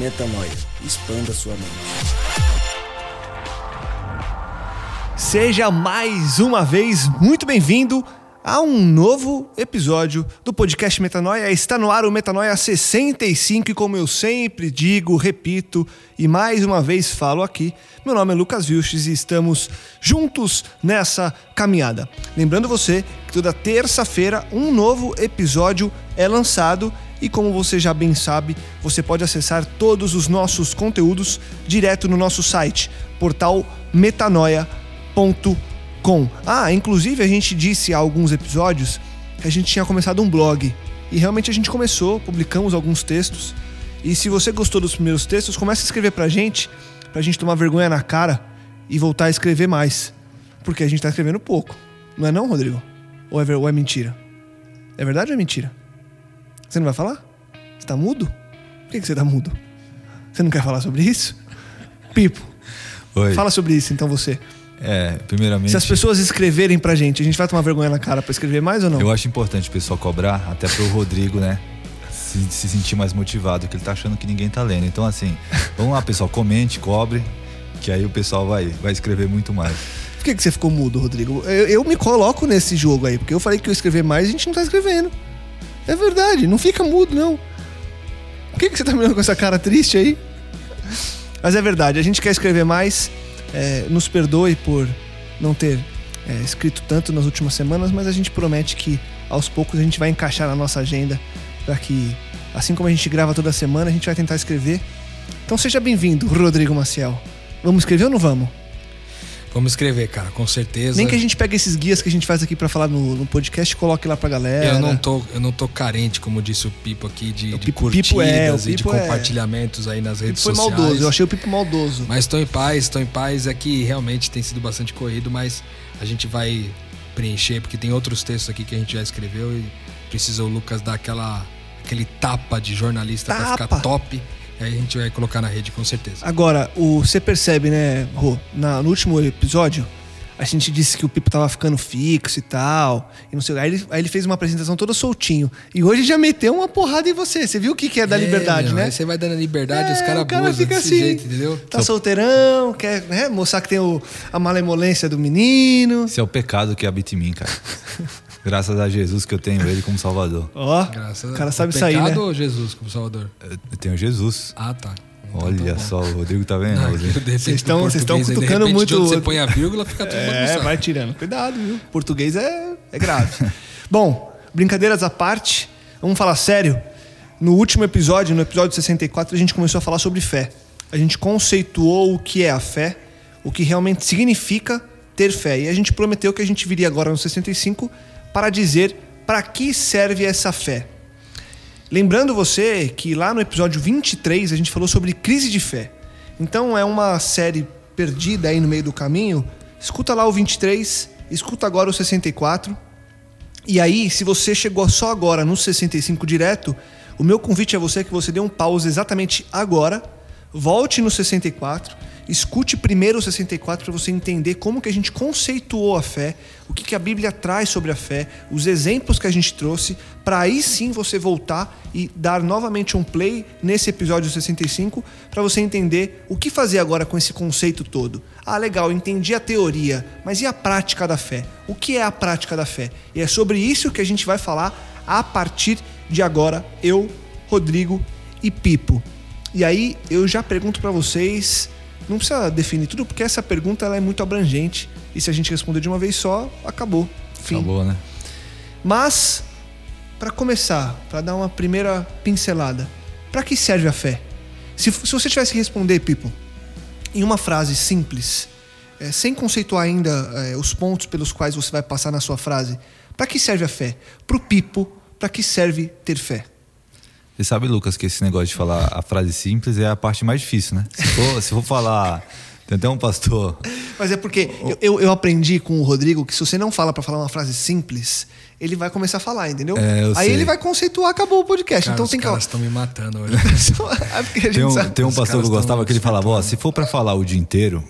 Metanoia. Expanda sua mente. Seja mais uma vez muito bem-vindo a um novo episódio do podcast Metanoia. Está no ar o Metanoia 65 e como eu sempre digo, repito e mais uma vez falo aqui, meu nome é Lucas Vilches e estamos juntos nessa caminhada. Lembrando você que toda terça-feira um novo episódio é lançado e como você já bem sabe, você pode acessar todos os nossos conteúdos direto no nosso site, portal metanoia.com. Ah, inclusive a gente disse há alguns episódios que a gente tinha começado um blog. E realmente a gente começou, publicamos alguns textos. E se você gostou dos primeiros textos, comece a escrever pra gente, pra gente tomar vergonha na cara e voltar a escrever mais. Porque a gente tá escrevendo pouco. Não é não, Rodrigo? Ou é, ou é mentira? É verdade ou é mentira? Você não vai falar? Você tá mudo? Por que, que você tá mudo? Você não quer falar sobre isso? Pipo, Oi. fala sobre isso então você. É, primeiramente, Se as pessoas escreverem pra gente, a gente vai tomar vergonha na cara pra escrever mais ou não? eu acho importante o pessoal cobrar, até pro Rodrigo, né? Se, se sentir mais motivado, que ele tá achando que ninguém tá lendo. Então, assim, vamos lá, pessoal, comente, cobre, que aí o pessoal vai, vai escrever muito mais. Por que, que você ficou mudo, Rodrigo? Eu, eu me coloco nesse jogo aí, porque eu falei que eu ia escrever mais e a gente não tá escrevendo. É verdade, não fica mudo, não. Por que, que você tá me olhando com essa cara triste aí? Mas é verdade, a gente quer escrever mais. é, nos perdoe por não ter é, escrito tanto nas últimas semanas, mas a gente promete que aos poucos a gente vai encaixar na nossa agenda para que, assim como a gente grava toda semana, a gente vai tentar escrever. Então seja bem-vindo, Rodrigo Maciel. Vamos escrever ou não vamos? Vamos escrever, cara, com certeza. Nem que a gente pegue esses guias que a gente faz aqui pra falar no, no podcast e coloque lá pra galera. Eu não, tô, eu não tô carente, como disse o Pipo aqui, de, O de Pipo- curtidas Pipo é, e de Pipo é. compartilhamentos aí nas redes Foi sociais. maldoso, eu achei o Pipo maldoso. Mas estou em paz, estou em paz. É que realmente tem sido bastante corrido, mas a gente vai preencher, porque tem outros textos aqui que a gente já escreveu e precisa o Lucas dar aquela, aquele tapa de jornalista pra Tapa? ficar top. Aí a gente vai colocar na rede, com certeza. Agora, o, você percebe, né, Rô, na- no último episódio, a gente disse que o Pipo tava ficando fixo e tal. E não sei, aí, ele, aí ele fez uma apresentação toda soltinho. E hoje já meteu uma porrada em você. Você viu o que, que é da É, liberdade, meu, né? Aí você vai dando a liberdade, os É, caras o cara abusam desse assim. jeito, entendeu? Tá solteirão, quer né, mostrar que tem o, a malemolência do menino. Esse é o pecado que habita em mim, cara. Graças a Jesus que eu tenho ele como Salvador. Ó, Graças o cara sabe o sair, né? pecado ou Jesus como Salvador? Eu tenho Jesus. Ah, tá. Então Olha tá só, o Rodrigo tá vendo? Vocês estão- vocês estão aí, cutucando repente, muito você põe a vírgula, fica tudo É, vai tirando. Cuidado, viu? Português é, é grave. Bom, brincadeiras à parte, vamos falar sério. No último episódio, no episódio 64, a gente começou a falar sobre fé. A gente conceituou o que é a fé, o que realmente significa ter fé. E a gente prometeu que a gente viria agora no 65 para dizer para que serve essa fé. Lembrando você que lá no episódio 23 a gente falou sobre crise de fé. Então é uma série perdida aí no meio do caminho. Escuta lá o 23, escuta agora o 64. E aí, se você chegou só agora no 65 direto, o meu convite a você é que você dê um pause exatamente agora, volte no 64, escute primeiro o 64 para você entender como que a gente conceituou a fé, o que, que a Bíblia traz sobre a fé, os exemplos que a gente trouxe, para aí sim você voltar e dar novamente um play nesse episódio 65 para você entender o que fazer agora com esse conceito todo. Ah, legal, entendi a teoria, mas e a prática da fé? O que é a prática da fé? E é sobre isso que a gente vai falar a partir de agora, eu, Rodrigo e Pipo. E aí eu já pergunto para vocês, Não precisa definir tudo, porque essa pergunta ela é muito abrangente. E se a gente responder de uma vez só, acabou. Fim. Acabou, né? Mas, para começar, para dar uma primeira pincelada, para que serve a fé? Se, se você tivesse que responder, Pipo, em uma frase simples, é, sem conceituar ainda é, os pontos pelos quais você vai passar na sua frase, para que serve a fé? Para o Pipo, para que serve ter fé? Você sabe, Lucas, que esse negócio de falar a frase simples é a parte mais difícil, né? Se for, se for falar. Tem até um pastor. Mas é porque eu, eu, eu aprendi com o Rodrigo que se você não fala para falar uma frase simples, ele vai começar a falar, entendeu? É, eu Aí sei. ele vai conceituar, acabou o podcast. Cara, então os tem que. caras estão me matando hoje. É Tem um, tem um pastor que eu gostava que ele falava: Ó, se for pra falar o dia inteiro,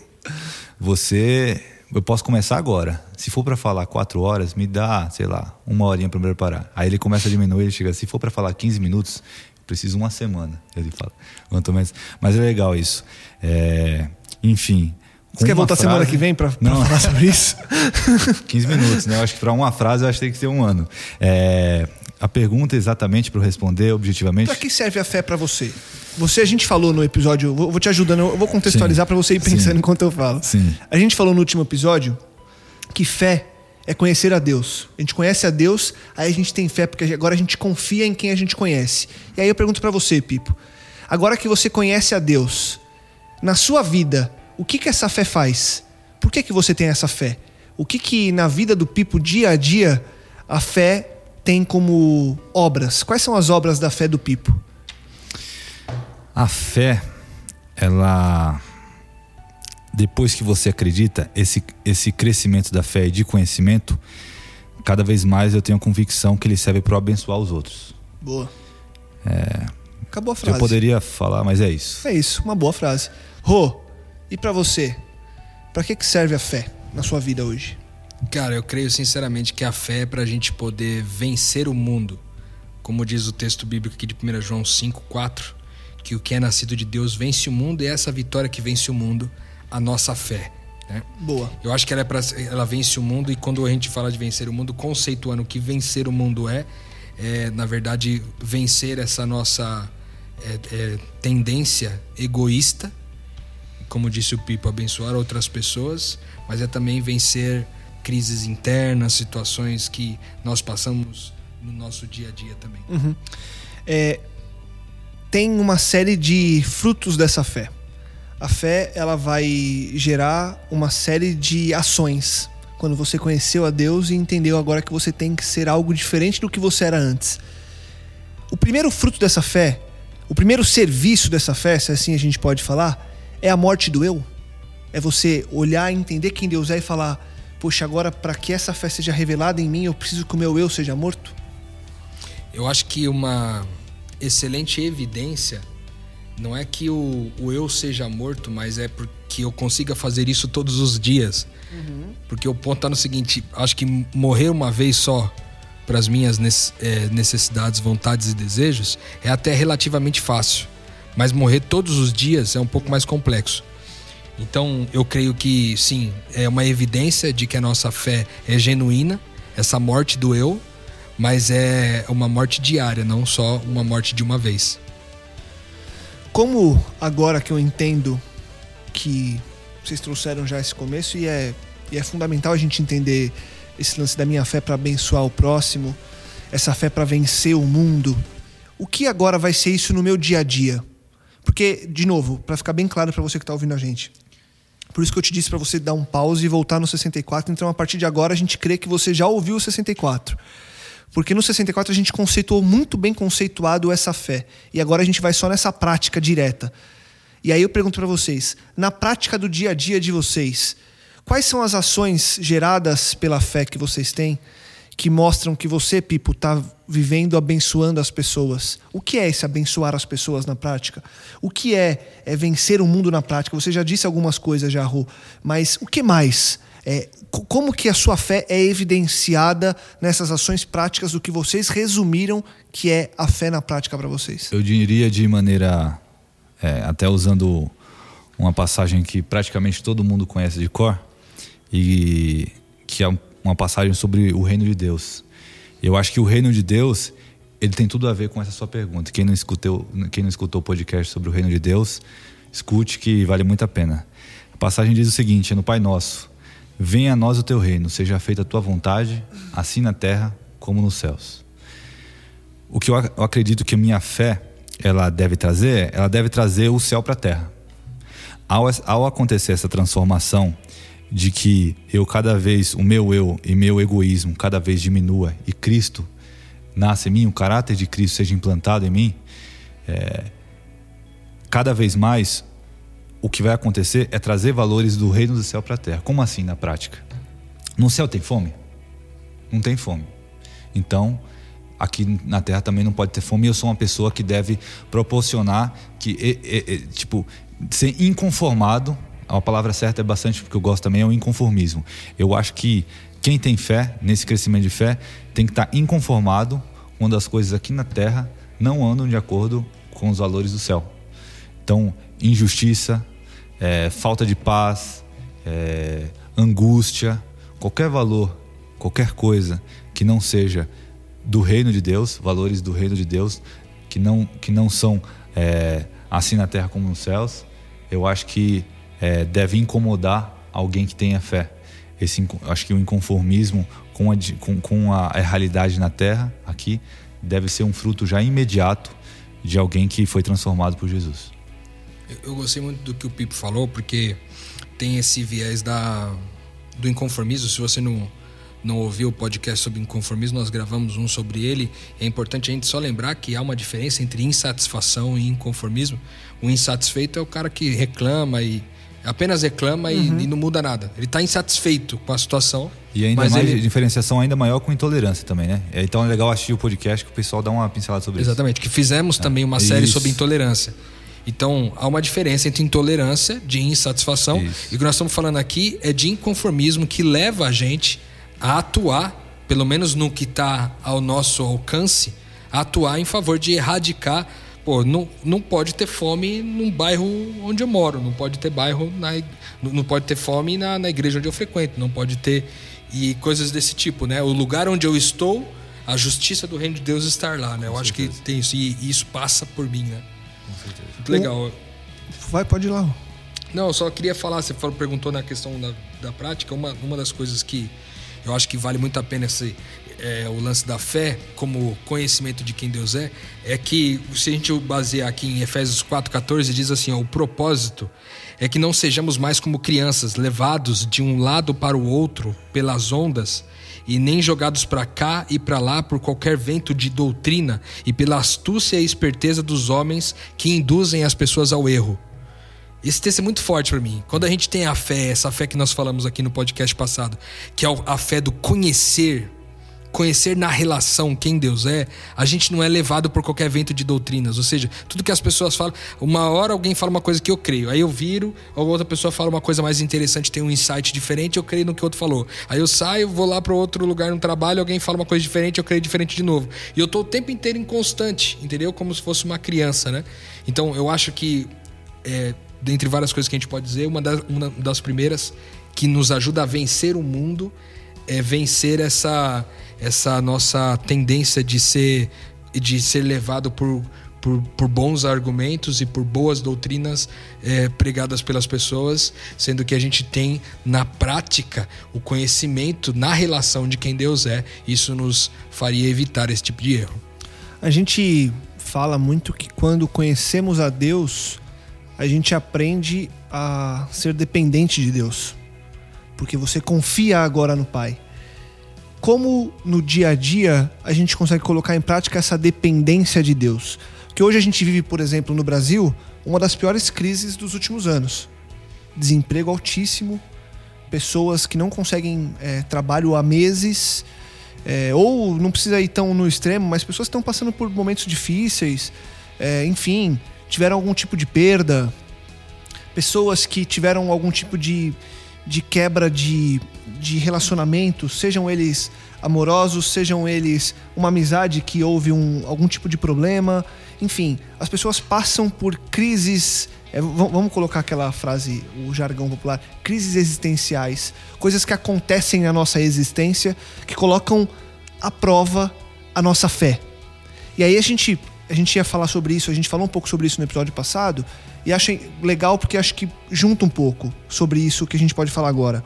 você. Eu posso começar agora. Se for pra falar quatro horas, me dá, sei lá, uma horinha pra me preparar. Aí ele começa a diminuir, ele chega. Se for pra falar 15 minutos, eu preciso uma semana. Ele fala. Quanto mais. Mas é legal isso. É, enfim. Você quer voltar semana frase- que vem Não. falar sobre isso? 15 minutos, né? Eu acho que para uma frase eu acho que tem que ter um ano. É, a pergunta exatamente para responder objetivamente. Pra que serve a fé pra você? Você, a gente falou no episódio, vou, vou te ajudando, eu vou contextualizar pra você ir pensando Sim. enquanto eu falo. Sim. A gente falou no último episódio que fé é conhecer a Deus. A gente conhece a Deus, aí a gente tem fé porque agora a gente confia em quem a gente conhece. E aí eu pergunto pra você, Pipo. Agora que você conhece a Deus, na sua vida, o que que essa fé faz? Por que que você tem essa fé? O que que na vida do Pipo dia a dia a fé tem como obras? Quais são as obras da fé do Pipo? A fé, ela. Depois que você acredita, esse, esse crescimento da fé e de conhecimento, cada vez mais eu tenho a convicção que ele serve para abençoar os outros. Boa. Acabou a Eu frase. poderia falar, mas é isso. É isso, uma boa frase. Rô, e pra você? Pra que que serve a fé na sua vida hoje? Cara, eu creio sinceramente que a fé é pra gente poder vencer o mundo. Como diz o texto bíblico aqui de 1 João 5, 4, que o que é nascido de Deus vence o mundo e é essa vitória que vence o mundo, a nossa fé. Né? Boa. Eu acho que ela, é pra, ela vence o mundo e quando a gente fala de vencer o mundo, conceituando o que vencer o mundo é, é na verdade, vencer essa nossa é, é, tendência egoísta, como disse o Pipo, abençoar outras pessoas, mas é também vencer crises internas, situações que nós passamos no nosso dia a dia também. É, tem uma série de frutos dessa fé. A fé ela vai gerar uma série de ações. Quando você conheceu a Deus e entendeu agora que você tem que ser algo diferente do que você era antes. O primeiro fruto dessa fé, o primeiro serviço dessa fé, se assim a gente pode falar, é a morte do eu. É você olhar, entender quem Deus é e falar: Poxa, agora para que essa fé seja revelada em mim, eu preciso que o meu eu seja morto. Eu acho que uma excelente evidência não é que o, o eu seja morto, mas é porque eu consiga fazer isso todos os dias. Porque o ponto tá no seguinte: acho que morrer uma vez só para as minhas eh, necessidades, vontades e desejos é até relativamente fácil. Mas morrer todos os dias é um pouco mais complexo. Então, eu creio que sim, é uma evidência de que a nossa fé é genuína, essa morte do eu, mas é uma morte diária, não só uma morte de uma vez. Como agora que eu entendo que vocês trouxeram já esse começo e é, e é fundamental a gente entender esse lance da minha fé para abençoar o próximo, essa fé para vencer o mundo, o que agora vai ser isso no meu dia a dia? Porque, de novo, para ficar bem claro para você que está ouvindo a gente, por isso que eu te disse para você dar um pause e voltar no 64. Então, a partir de agora, a gente crê que você já ouviu o 64. Porque no 64 a gente conceituou muito bem conceituado essa fé. E agora a gente vai só nessa prática direta. E aí eu pergunto para vocês, na prática do dia a dia de vocês, quais são as ações geradas pela fé que vocês têm que mostram que você, Pipo, está vivendo abençoando as pessoas? O que é esse abençoar as pessoas na prática? O que é, é vencer o mundo na prática? Você já disse algumas coisas, Rô, mas o que mais? É, co- como que a sua fé é evidenciada nessas ações práticas do que vocês resumiram que é a fé na prática para vocês? Eu diria de maneira. é, até usando uma passagem que praticamente todo mundo conhece de cor, e que é um- uma passagem sobre o reino de Deus. Eu acho que o reino de Deus ele tem tudo a ver com essa sua pergunta. Quem não escutou, quem não escutou o podcast sobre o reino de Deus, escute que vale muito a pena. passagem diz o seguinte: é no Pai Nosso: Venha a nós o teu reino, seja feita a tua vontade, assim na terra como nos céus. O que eu acredito que a minha fé ela deve trazer, ela deve trazer o céu para a terra. Ao, ao acontecer essa transformação de que eu cada vez, o meu eu e meu egoísmo cada vez diminua e Cristo nasce em mim, o caráter de Cristo seja implantado em mim, é, cada vez mais o que vai acontecer é trazer valores do reino do céu para a terra. Como assim na prática? No céu tem fome? Não tem fome. Então, aqui na terra também não pode ter fome. Eu sou uma pessoa que deve proporcionar que, tipo, ser inconformado. A palavra certa é bastante porque eu gosto também é o inconformismo. Eu acho que quem tem fé nesse crescimento de fé tem que estar inconformado quando as coisas aqui na terra não andam de acordo com os valores do céu. Então, injustiça, é, falta de paz, é, angústia, qualquer valor, qualquer coisa que não seja do reino de Deus, valores do reino de Deus, que não, que não são é, assim na terra como nos céus, eu acho que é, deve incomodar alguém que tenha fé. Esse, acho que o inconformismo com a, com, com a realidade na terra, aqui, deve ser um fruto já imediato de alguém que foi transformado por Jesus. Eu gostei muito do que o Pipo falou, porque tem esse viés da, do inconformismo. Se você não, não ouviu o podcast sobre inconformismo, nós gravamos um sobre ele. É importante a gente só lembrar que há uma diferença entre insatisfação e inconformismo. O insatisfeito é o cara que reclama e apenas reclama uhum. e, e, não muda nada. Ele está insatisfeito com a situação. E ainda mais ele... diferenciação ainda maior com intolerância também, né? É, então é legal assistir o podcast que o pessoal dá uma pincelada sobre Exatamente, isso. Exatamente, que fizemos é. também uma série isso. sobre intolerância. Então, há uma diferença entre intolerância, de insatisfação, Isso. e o que nós estamos falando aqui é de inconformismo que leva a gente a atuar, pelo menos no que está ao nosso alcance, a atuar em favor de erradicar. Pô, não, não pode ter fome num bairro onde eu moro, não pode ter bairro na, não pode ter fome na, na igreja onde eu frequento, não pode ter e coisas desse tipo, né? O lugar onde eu estou, a justiça do reino de Deus estar lá, né? Eu acho que tem isso e, e isso passa por mim, né? Muito legal. Vai, pode ir lá. Não, eu só queria falar, você falou, perguntou na questão da, da prática, uma, uma das coisas que eu acho que vale muito a pena esse, é, o lance da fé como conhecimento de quem Deus é, é que se a gente basear aqui em Efésios 4,14, diz assim: ó, o propósito é que não sejamos mais como crianças, levados de um lado para o outro pelas ondas e nem jogados para cá e para lá por qualquer vento de doutrina e pela astúcia e esperteza dos homens que induzem as pessoas ao erro. Esse texto é muito forte para mim. Quando a gente tem a fé, essa fé que nós falamos aqui no podcast passado, que é a fé do conhecer conhecer na relação quem Deus é, a gente não é levado por qualquer vento de doutrinas. Ou seja, tudo que as pessoas falam, uma hora alguém fala uma coisa que eu creio, aí eu viro, ou outra pessoa fala uma coisa mais interessante, tem um insight diferente, eu creio no que o outro falou. Aí eu saio, vou lá para outro lugar no trabalho, alguém fala uma coisa diferente, eu creio diferente de novo. E eu tô o tempo inteiro em constante, entendeu? Como se fosse uma criança, né? Então eu acho que, é, dentre várias coisas que a gente pode dizer, uma das, uma das primeiras que nos ajuda a vencer o mundo é vencer essa essa nossa tendência de ser de ser levado por por, por, bons argumentos e por boas doutrinas é, pregadas pelas pessoas, sendo que a gente tem na prática o conhecimento na relação de quem Deus é, isso nos faria evitar esse tipo de erro. A gente fala muito que quando conhecemos a Deus, a gente aprende a ser dependente de Deus, porque você confia agora no Pai como no dia a dia a gente consegue colocar em prática essa dependência de Deus? Que hoje a gente vive, por exemplo, no Brasil, uma das piores crises dos últimos anos. Desemprego altíssimo, pessoas que não conseguem é, trabalho há meses, é, ou não precisa ir tão no extremo, mas pessoas que estão passando por momentos difíceis, é, enfim, tiveram algum tipo de perda, pessoas que tiveram algum tipo de de quebra de, de relacionamentos, sejam eles amorosos, sejam eles uma amizade que houve um, algum tipo de problema. Enfim, as pessoas passam por crises. É, vamos colocar aquela frase, o jargão popular: crises existenciais, coisas que acontecem na nossa existência que colocam à prova a nossa fé. E aí a gente a gente ia falar sobre isso, a gente falou um pouco sobre isso no episódio passado, e achei legal porque acho que junta um pouco sobre isso que a gente pode falar agora.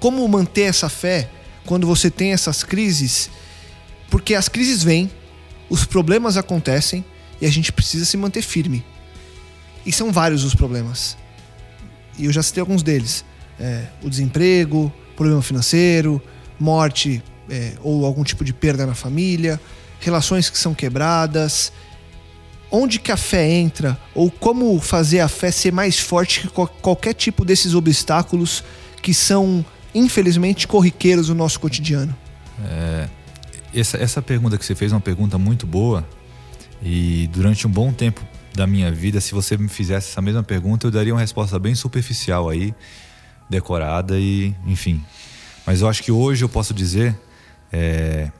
Como manter essa fé quando você tem essas crises? Porque as crises vêm, os problemas acontecem e a gente precisa se manter firme. E são vários os problemas. E eu já citei alguns deles: é, o desemprego, problema financeiro, morte é, ou algum tipo de perda na família, relações que são quebradas. Onde que a fé entra? Ou como fazer a fé ser mais forte que qualquer tipo desses obstáculos que são, infelizmente, corriqueiros no nosso cotidiano? É, essa, essa pergunta que você fez é uma pergunta muito boa. E durante um bom tempo da minha vida, se você me fizesse essa mesma pergunta, eu daria uma resposta bem superficial aí, decorada e, enfim. Mas eu acho que hoje eu posso dizer é,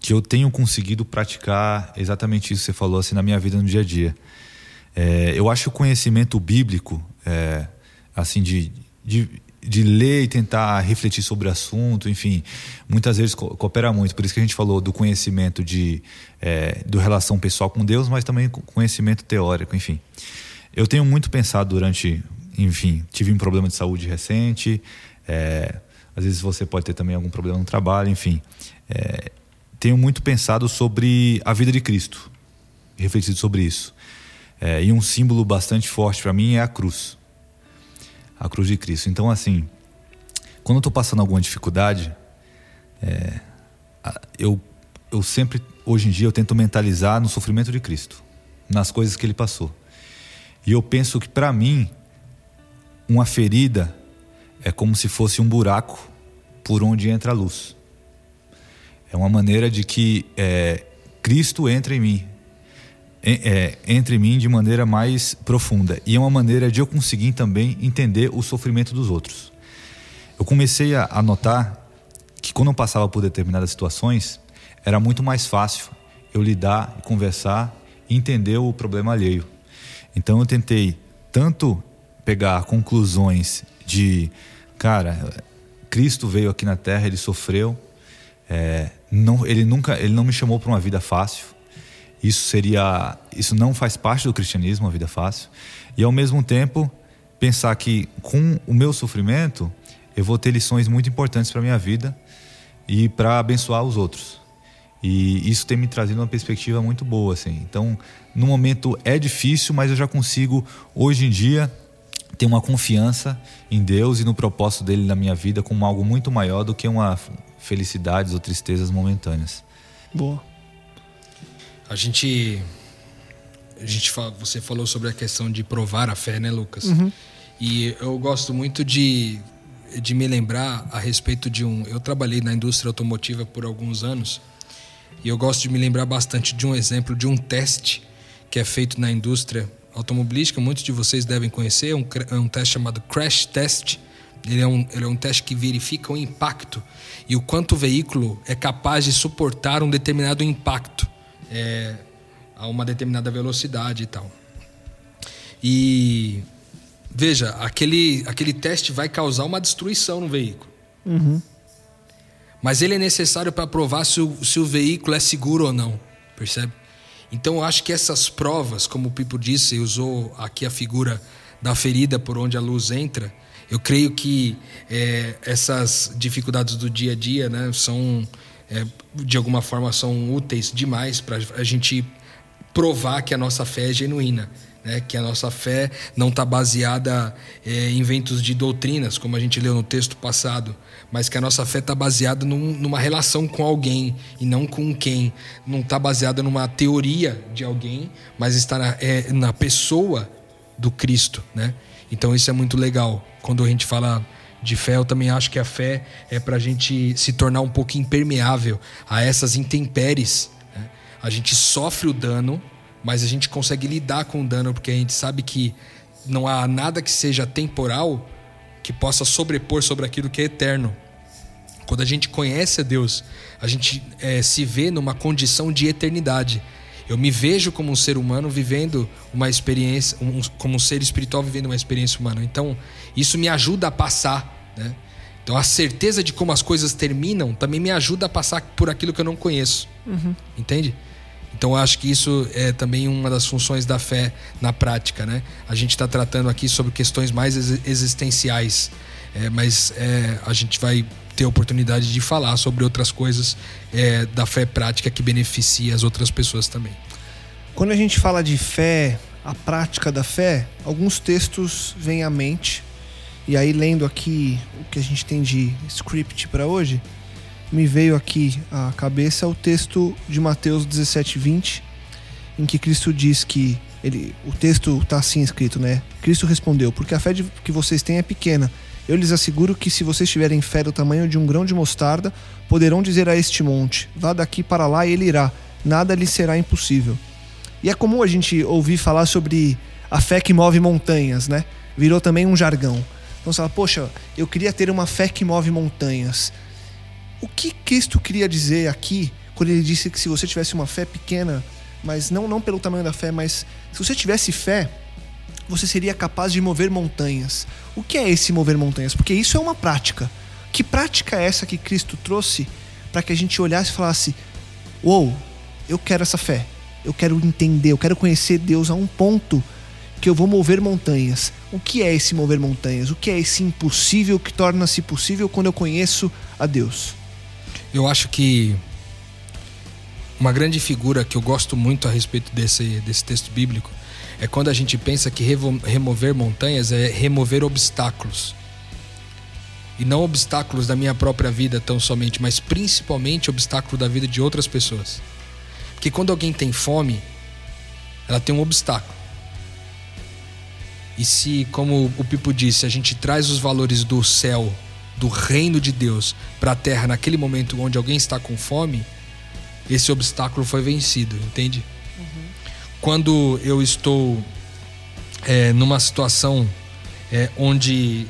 que eu tenho conseguido praticar exatamente isso que você falou assim na minha vida no dia a dia. É, eu acho o conhecimento bíblico, é, assim, de, de, de, ler e tentar refletir sobre o assunto, enfim, muitas vezes co coopera muito. Por isso que a gente falou do conhecimento de, é, do relação pessoal com Deus, mas também conhecimento teórico, enfim. Eu tenho muito pensado durante, enfim, tive um problema de saúde recente, é, às vezes você pode ter também algum problema no trabalho, enfim. É, tenho muito pensado sobre a vida de Cristo, refletido sobre isso. É, e um símbolo bastante forte para mim é a cruz. A cruz de Cristo. Então, assim, quando eu estou passando alguma dificuldade, é, eu, eu sempre, hoje em dia, eu tento mentalizar no sofrimento de Cristo, nas coisas que ele passou. E eu penso que, para mim, uma ferida é como se fosse um buraco por onde entra a luz. É uma maneira de que é, Cristo entre em mim, é, entre mim de maneira mais profunda. E é uma maneira de eu conseguir também entender o sofrimento dos outros. Eu comecei a, notar que quando eu passava por determinadas situações, era muito mais fácil eu lidar, conversar e entender o problema alheio. Então eu tentei tanto pegar conclusões de, cara, Cristo veio aqui na Terra, ele sofreu, é, não, ele nunca, ele não me chamou para uma vida fácil. Isso seria, isso não faz parte do cristianismo, uma vida fácil. E ao mesmo tempo pensar que com o meu sofrimento eu vou ter lições muito importantes para minha vida e para abençoar os outros. E isso tem me trazido uma perspectiva muito boa, assim. Então, no momento é difícil, mas eu já consigo hoje em dia ter uma confiança em Deus e no propósito dele na minha vida como algo muito maior do que uma felicidades ou tristezas momentâneas. Boa. A gente a gente você falou sobre a questão de provar a fé, né, Lucas? Uhum. E eu gosto muito de de me lembrar a respeito de um. Eu trabalhei na indústria automotiva por alguns anos e eu gosto de me lembrar bastante de um exemplo de um teste que é feito na indústria automobilística, muitos de vocês devem conhecer, é um, é um teste chamado crash test. Ele é, um, ele é um teste que verifica o impacto e o quanto o veículo é capaz de suportar um determinado impacto é, a uma determinada velocidade e tal. E veja, aquele, aquele teste vai causar uma destruição no veículo. Uhum. Mas ele é necessário para provar se o, se o veículo é seguro ou não, percebe? Então eu acho que essas provas, como o Pipo disse, usou aqui a figura da ferida por onde a luz entra. Eu creio que é, essas dificuldades do dia a dia, né, são é, de alguma forma são úteis demais para a gente provar que a nossa fé é genuína. Né, que a nossa fé não está baseada é, em ventos de doutrinas, como a gente leu no texto passado, mas que a nossa fé está baseada num, numa relação com alguém e não com quem. Não está baseada numa teoria de alguém, mas está na, é, na pessoa do Cristo, né? Então isso é muito legal. Quando a gente fala de fé, eu também acho que a fé é para a gente se tornar um pouco impermeável a essas intempéries. Né? A gente sofre o dano, mas a gente consegue lidar com o dano porque a gente sabe que não há nada que seja temporal que possa sobrepor sobre aquilo que é eterno. Quando a gente conhece a Deus, a gente é, se vê numa condição de eternidade. Eu me vejo como um ser humano vivendo uma experiência, um, como um ser espiritual vivendo uma experiência humana. Então, isso me ajuda a passar, né? Então, a certeza de como as coisas terminam também me ajuda a passar por aquilo que eu não conheço. Uhum. Entende? Então eu acho que isso é também uma das funções da fé na prática, né? A gente está tratando aqui sobre questões mais existenciais, é, mas é, a gente vai ter a oportunidade de falar sobre outras coisas é, da fé prática que beneficia as outras pessoas também. Quando a gente fala de fé, a prática da fé, alguns textos vêm à mente. E aí, lendo aqui o que a gente tem de script para hoje, me veio aqui à cabeça o texto de Mateus 17, 20, em que Cristo diz que. Ele, o texto está assim escrito, né? Cristo respondeu: Porque a fé de, que vocês têm é pequena. Eu lhes asseguro que, se vocês tiverem fé do tamanho de um grão de mostarda, poderão dizer a este monte: Vá daqui para lá e ele irá. Nada lhe será impossível. E é comum a gente ouvir falar sobre a fé que move montanhas, né? Virou também um jargão. Então você fala, poxa, eu queria ter uma fé que move montanhas. O que Cristo queria dizer aqui quando ele disse que se você tivesse uma fé pequena, mas não, não pelo tamanho da fé, mas se você tivesse fé, você seria capaz de mover montanhas. O que é esse mover montanhas? Porque isso é uma prática. Que prática é essa que Cristo trouxe para que a gente olhasse e falasse: Uou, eu quero essa fé, eu quero entender, eu quero conhecer Deus a um ponto que eu vou mover montanhas. O que é esse mover montanhas? O que é esse impossível que torna-se possível quando eu conheço a Deus? Eu acho que uma grande figura que eu gosto muito a respeito desse, desse texto bíblico é quando a gente pensa que remover montanhas é remover obstáculos. E não obstáculos da minha própria vida tão somente, mas principalmente obstáculo da vida de outras pessoas. Porque quando alguém tem fome, ela tem um obstáculo. E se, como o Pipo disse, a gente traz os valores do céu, do reino de Deus, para a terra naquele momento onde alguém está com fome, esse obstáculo foi vencido, entende? Uhum. Quando eu estou é, numa situação é, onde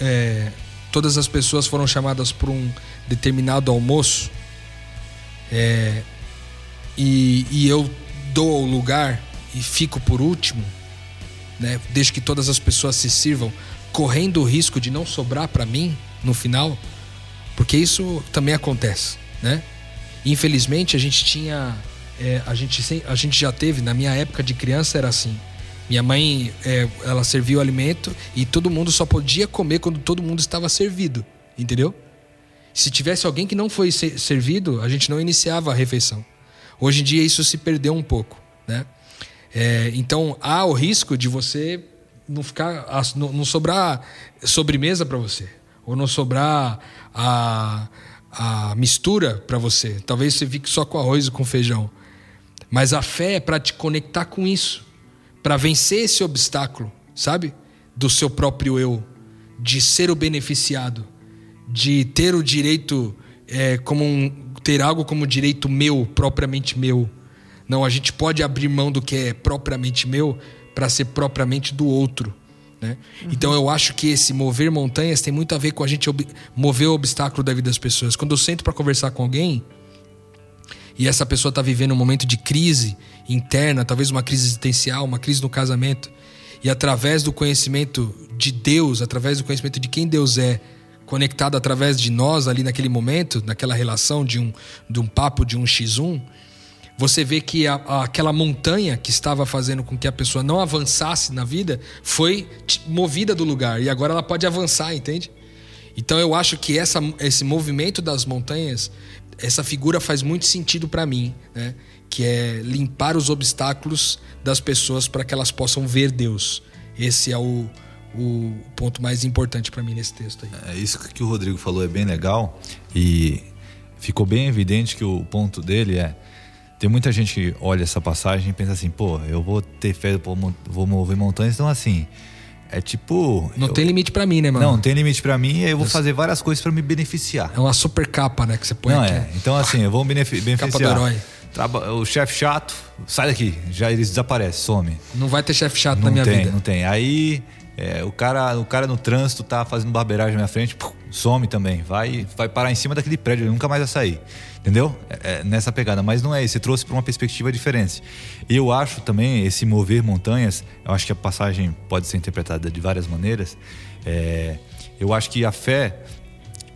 é, todas as pessoas foram chamadas para um determinado almoço, é, e, e eu dou o lugar e fico por último, né? Desde que todas as pessoas se sirvam, correndo o risco de não sobrar para mim no final, porque isso também acontece, né? Infelizmente a gente tinha, é, a gente a gente já teve na minha época de criança era assim. Minha mãe, é, ela serviu o alimento e todo mundo só podia comer quando todo mundo estava servido, entendeu? Se tivesse alguém que não foi servido, a gente não iniciava a refeição. Hoje em dia isso se perdeu um pouco, né? É, então há o risco de você não ficar, não sobrar sobremesa para você, ou não sobrar a, a mistura para você. Talvez você fique só com arroz e com feijão. Mas a fé é para te conectar com isso, para vencer esse obstáculo, sabe? Do seu próprio eu, de ser o beneficiado, de ter o direito é, como um, ter algo como direito meu, propriamente meu. Não, a gente pode abrir mão do que é propriamente meu para ser propriamente do outro. Né? Uhum. Então eu acho que esse mover montanhas tem muito a ver com a gente mover o obstáculo da vida das pessoas. Quando eu sento para conversar com alguém e essa pessoa está vivendo um momento de crise interna, talvez uma crise existencial, uma crise no casamento, e através do conhecimento de Deus, através do conhecimento de quem Deus é, conectado através de nós ali naquele momento, naquela relação de um, de um papo de um X1, você vê que a, a, aquela montanha que estava fazendo com que a pessoa não avançasse na vida foi movida do lugar e agora ela pode avançar, entende? Então eu acho que essa, esse movimento das montanhas, essa figura faz muito sentido para mim, né? que é limpar os obstáculos das pessoas para que elas possam ver Deus. Esse é o, o ponto mais importante para mim nesse texto aí. É isso que o Rodrigo falou é bem legal e ficou bem evidente que o ponto dele é tem muita gente que olha essa passagem e pensa assim, pô, eu vou ter fé, vou mover montanhas, então assim, é tipo. Não eu... tem limite para mim, né, mano? Não, não tem limite para mim e eu vou fazer várias coisas para me beneficiar. É uma super capa, né, que você põe não, aqui. É. Então, assim, eu vou me beneficiar. Capa do herói. O chefe chato, sai daqui, já eles desaparecem, some. Não vai ter chefe chato não na minha tem, vida. Não tem, Aí é, o, cara, o cara no trânsito tá fazendo barbeiragem na minha frente, pum, some também. Vai, vai parar em cima daquele prédio, ele nunca mais vai sair. Entendeu? É, é nessa pegada. Mas não é isso, você trouxe para uma perspectiva diferente. Eu acho também esse mover montanhas, eu acho que a passagem pode ser interpretada de várias maneiras. É, eu acho que a fé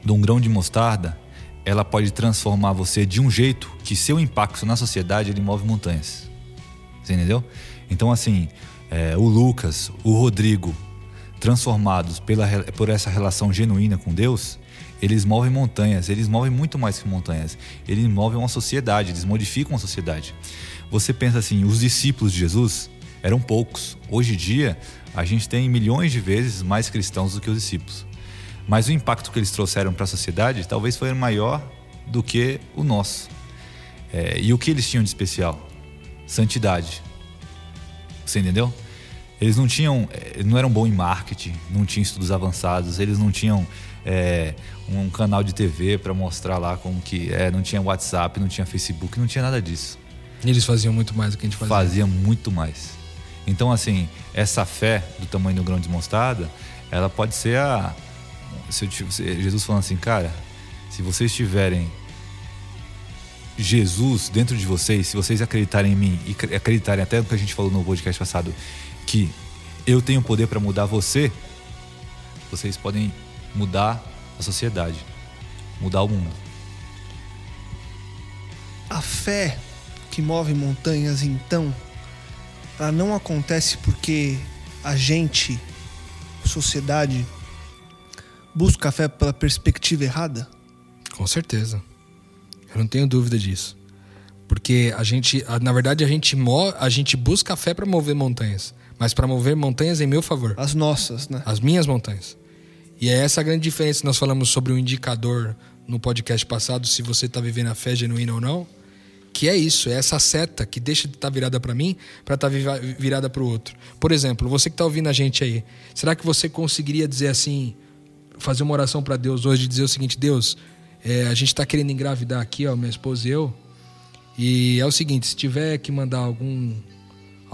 de um grão de mostarda ela pode transformar você de um jeito que seu impacto na sociedade ele move montanhas. Você entendeu? Então, assim, é, o Lucas, o Rodrigo, transformados pela, por essa relação genuína com Deus, eles movem montanhas, eles movem muito mais que montanhas. Eles movem uma sociedade, eles modificam a sociedade. Você pensa assim, os discípulos de Jesus eram poucos. Hoje em dia, a gente tem milhões de vezes mais cristãos do que os discípulos. Mas o impacto que eles trouxeram para a sociedade talvez foi maior do que o nosso. É, e o que eles tinham de especial? Santidade. Você entendeu? Eles não tinham, eh, não eram bons em marketing, não tinham estudos avançados, eles não tinham é, um canal de TV para mostrar lá como que é, não tinha WhatsApp, não tinha Facebook, não tinha nada disso. E eles faziam muito mais do que a gente fazia. Fazia muito mais. Então, assim, essa fé do tamanho do grão de mostarda, ela pode ser a. Se eu, Jesus falando assim, cara, se vocês tiverem Jesus dentro de vocês, se vocês acreditarem em mim e acreditarem até no que a gente falou no podcast passado, que eu tenho poder para mudar você, vocês podem mudar a sociedade, mudar o mundo. A fé que move montanhas, então, ela não acontece porque a gente, sociedade, busca a fé pela perspectiva errada? Com certeza. Eu não tenho dúvida disso. Porque a gente, na verdade, a gente, a gente busca a fé para mover montanhas, mas para mover montanhas em meu favor. As nossas, né? As minhas montanhas. E é essa a grande diferença que nós falamos sobre o indicador no podcast passado, se você está vivendo a fé genuína ou não. Que é isso, é essa seta que deixa de estar tá virada para mim para estar tá virada para o outro. Por exemplo, você que está ouvindo a gente aí, será que você conseguiria dizer assim, fazer uma oração para Deus hoje, dizer o seguinte: Deus, é, a gente está querendo engravidar aqui, ó, minha esposa e eu. E é o seguinte, se tiver que mandar algum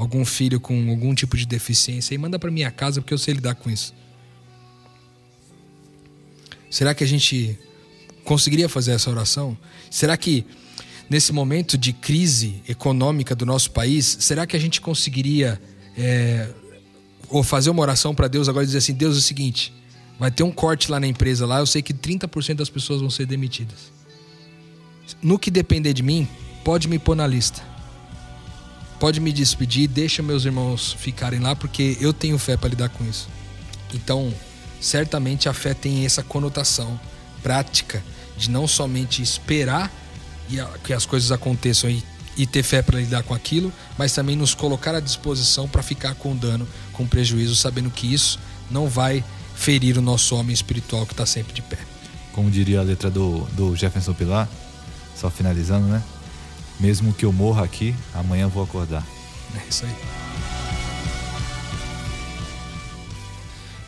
algum filho com algum tipo de deficiência, aí manda para minha casa porque eu sei lidar com isso. Será que a gente conseguiria fazer essa oração? Será que nesse momento de crise econômica do nosso país, será que a gente conseguiria é, ou fazer uma oração para Deus agora e dizer assim: Deus, é o seguinte, Vai ter um corte lá na empresa lá, eu sei que 30% das pessoas vão ser demitidas. No que depender de mim, pode me pôr na lista. Pode me despedir, deixa meus irmãos ficarem lá porque eu tenho fé para lidar com isso. Então, certamente a fé tem essa conotação prática de não somente esperar que as coisas aconteçam e, e ter fé para lidar com aquilo, mas também nos colocar à disposição para ficar com dano, com prejuízo, sabendo que isso não vai ferir o nosso homem espiritual que está sempre de pé. Como diria a letra do, do Jefferson Pilar, só finalizando, né? Mesmo que eu morra aqui, amanhã vou acordar. É isso aí.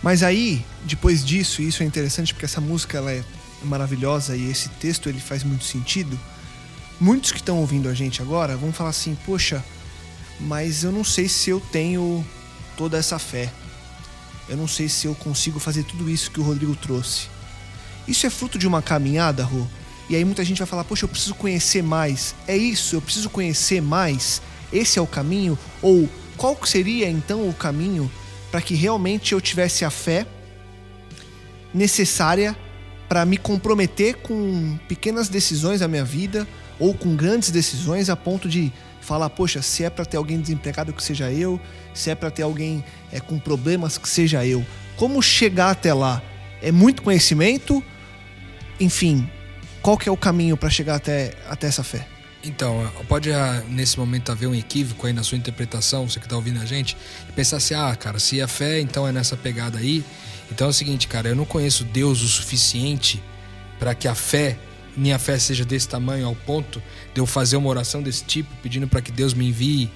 Mas aí, depois disso, e isso é interessante porque essa música ela é maravilhosa e esse texto ele faz muito sentido. Muitos que estão ouvindo a gente agora vão falar assim: "Poxa, mas eu não sei se eu tenho toda essa fé eu não sei se eu consigo fazer tudo isso que o Rodrigo trouxe. Isso é fruto de uma caminhada, Rô? E aí muita gente vai falar, poxa, eu preciso conhecer mais. É isso, eu preciso conhecer mais. Esse é o caminho? Ou qual seria então o caminho para que realmente eu tivesse a fé necessária para me comprometer com pequenas decisões da minha vida ou com grandes decisões a ponto de falar, poxa, se é para ter alguém desempregado que seja eu, se é para ter alguém é, com problemas que seja eu. Como chegar até lá? É muito conhecimento? Enfim, qual que é o caminho para chegar até, até essa fé? Então, pode ah, nesse momento haver um equívoco aí na sua interpretação, você que está ouvindo a gente, e pensar assim: ah, cara, se é fé, então é nessa pegada aí. Então é o seguinte, cara, eu não conheço Deus o suficiente para que a fé minha fé seja desse tamanho ao ponto de eu fazer uma oração desse tipo, pedindo para que Deus me envie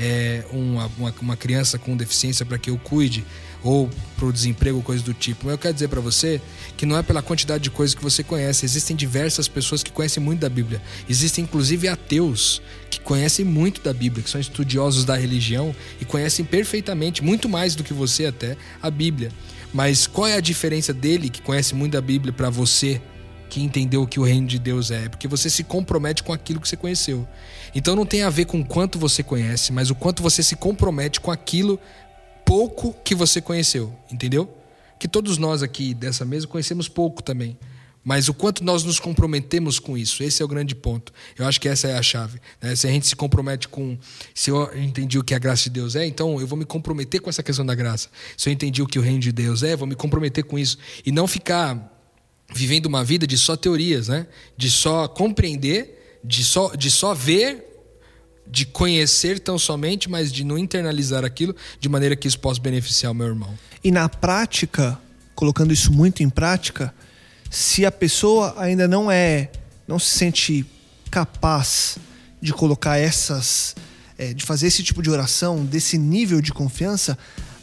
é, uma, uma, uma, criança com deficiência para que eu cuide, ou para o desemprego, coisa do tipo. Mas eu quero dizer para você que não é pela quantidade de coisas que você conhece. Existem diversas pessoas que conhecem muito da Bíblia. Existem inclusive ateus que conhecem muito da Bíblia, que são estudiosos da religião e conhecem perfeitamente, muito mais do que você até, a Bíblia. Mas qual é a diferença dele, que conhece muito da Bíblia, para você, que entendeu o que o reino de Deus é, porque você se compromete com aquilo que você conheceu. Então não tem a ver com quanto você conhece, mas o quanto você se compromete com aquilo pouco que você conheceu, entendeu? Que todos nós aqui dessa mesa conhecemos pouco também. Mas o quanto nós nos comprometemos com isso, esse é o grande ponto. Eu acho que essa é a chave. Né? Se a gente se compromete com. Se eu entendi o que a graça de Deus é, então eu vou me comprometer com essa questão da graça. Se eu entendi o que o reino de Deus é, vou me comprometer com isso. E não ficar vivendo uma vida de só teorias, né? de só compreender, de só, de só ver, de conhecer tão somente, mas de não internalizar aquilo de maneira que isso possa beneficiar o meu irmão. E na prática, colocando isso muito em prática se a pessoa ainda não é, não se sente capaz de colocar essas, é, de fazer esse tipo de oração, desse nível de confiança,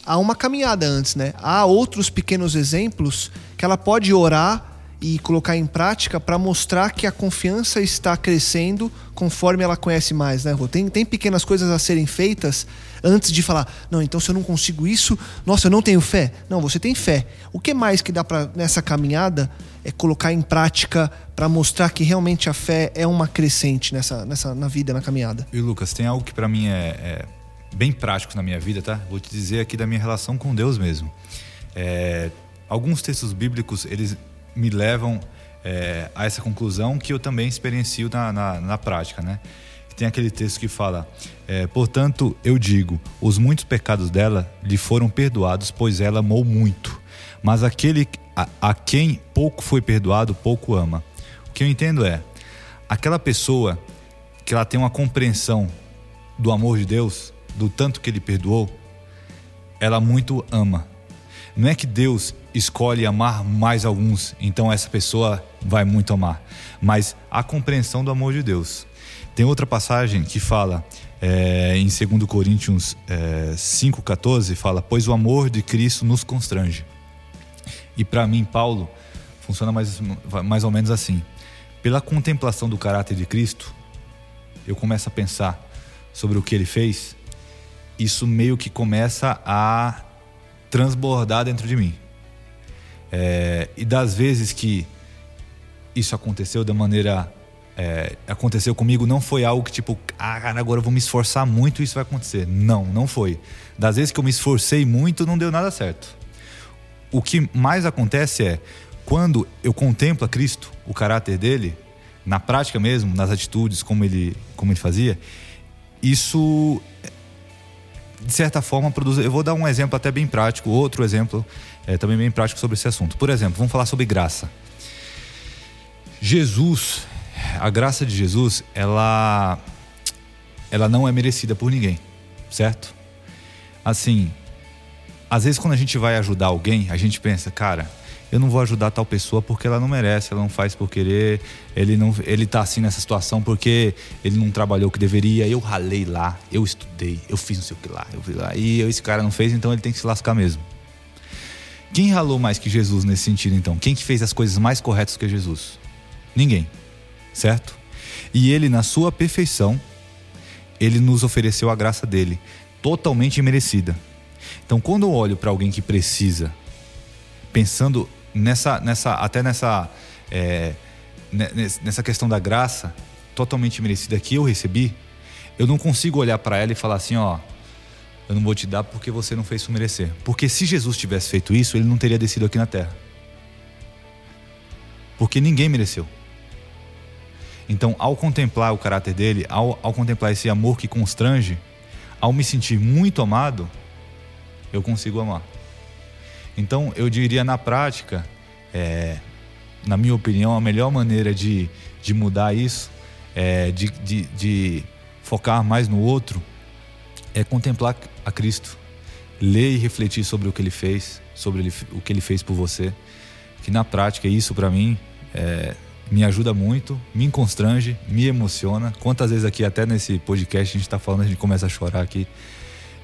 há uma caminhada antes, né? Há outros pequenos exemplos que ela pode orar e colocar em prática para mostrar que a confiança está crescendo conforme ela conhece mais, né? Tem, tem pequenas coisas a serem feitas antes de falar, não, então se eu não consigo isso, nossa, eu não tenho fé. Não, você tem fé. O que mais que dá para nessa caminhada é colocar em prática para mostrar que realmente a fé é uma crescente nessa, nessa na vida, na caminhada? E Lucas, tem algo que para mim é, é, bem prático na minha vida, tá? Vou te dizer aqui da minha relação com Deus mesmo. É, alguns textos bíblicos eles me levam é, a essa conclusão que eu também experiencio na, na, na prática, né? Tem aquele texto que fala: é, Portanto, eu digo, os muitos pecados dela lhe foram perdoados, pois ela amou muito. Mas aquele a, a quem pouco foi perdoado, pouco ama. O que eu entendo é: aquela pessoa que ela tem uma compreensão do amor de Deus, do tanto que ele perdoou, ela muito ama. Não é que Deus escolhe amar mais alguns, então essa pessoa vai muito amar. Mas a compreensão do amor de Deus. Tem outra passagem que fala é, em 2 Coríntios é, 5,14: fala, pois o amor de Cristo nos constrange. E para mim, Paulo, funciona mais, mais ou menos assim. Pela contemplação do caráter de Cristo, eu começo a pensar sobre o que ele fez, isso meio que começa a transbordar dentro de mim. É, e das vezes que isso aconteceu da maneira. É, aconteceu comigo, não foi algo que tipo, ah, agora eu vou me esforçar muito e isso vai acontecer. Não, não foi. Das vezes que eu me esforcei muito, não deu nada certo. O que mais acontece é quando eu contemplo a Cristo, o caráter dele, na prática mesmo, nas atitudes, como ele, como ele fazia, isso de certa forma produz. Eu vou dar um exemplo até bem prático, outro exemplo é, também bem prático sobre esse assunto. Por exemplo, vamos falar sobre graça. Jesus, a graça de Jesus, ela, ela não é merecida por ninguém, certo? Assim, às vezes quando a gente vai ajudar alguém, a gente pensa, cara, eu não vou ajudar tal pessoa porque ela não merece, ela não faz por querer, ele não, ele tá assim nessa situação porque ele não trabalhou o que deveria, eu ralei lá, eu estudei, eu fiz não sei o que lá, eu fui lá, e esse cara não fez, então ele tem que se lascar mesmo. Quem ralou mais que Jesus nesse sentido, então? Quem que fez as coisas mais corretas que Jesus? Ninguém, certo? E ele, na sua perfeição, ele nos ofereceu a graça dele, totalmente merecida. Então, quando eu olho para alguém que precisa, pensando nessa, nessa até nessa, é, nessa questão da graça totalmente merecida que eu recebi, eu não consigo olhar para ela e falar assim, ó, eu não vou te dar porque você não fez isso merecer. Porque se Jesus tivesse feito isso, ele não teria descido aqui na terra. Porque ninguém mereceu. Então, ao contemplar o caráter dele, ao, ao contemplar esse amor que constrange, ao me sentir muito amado, eu consigo amar. Então, eu diria na prática, é, na minha opinião, a melhor maneira de, de mudar isso, é, de, de, de focar mais no outro, é contemplar a Cristo, ler e refletir sobre o que Ele fez, sobre ele, o que Ele fez por você. Que na prática isso para mim é, me ajuda muito, me constrange, me emociona. Quantas vezes aqui até nesse podcast a gente está falando a gente começa a chorar aqui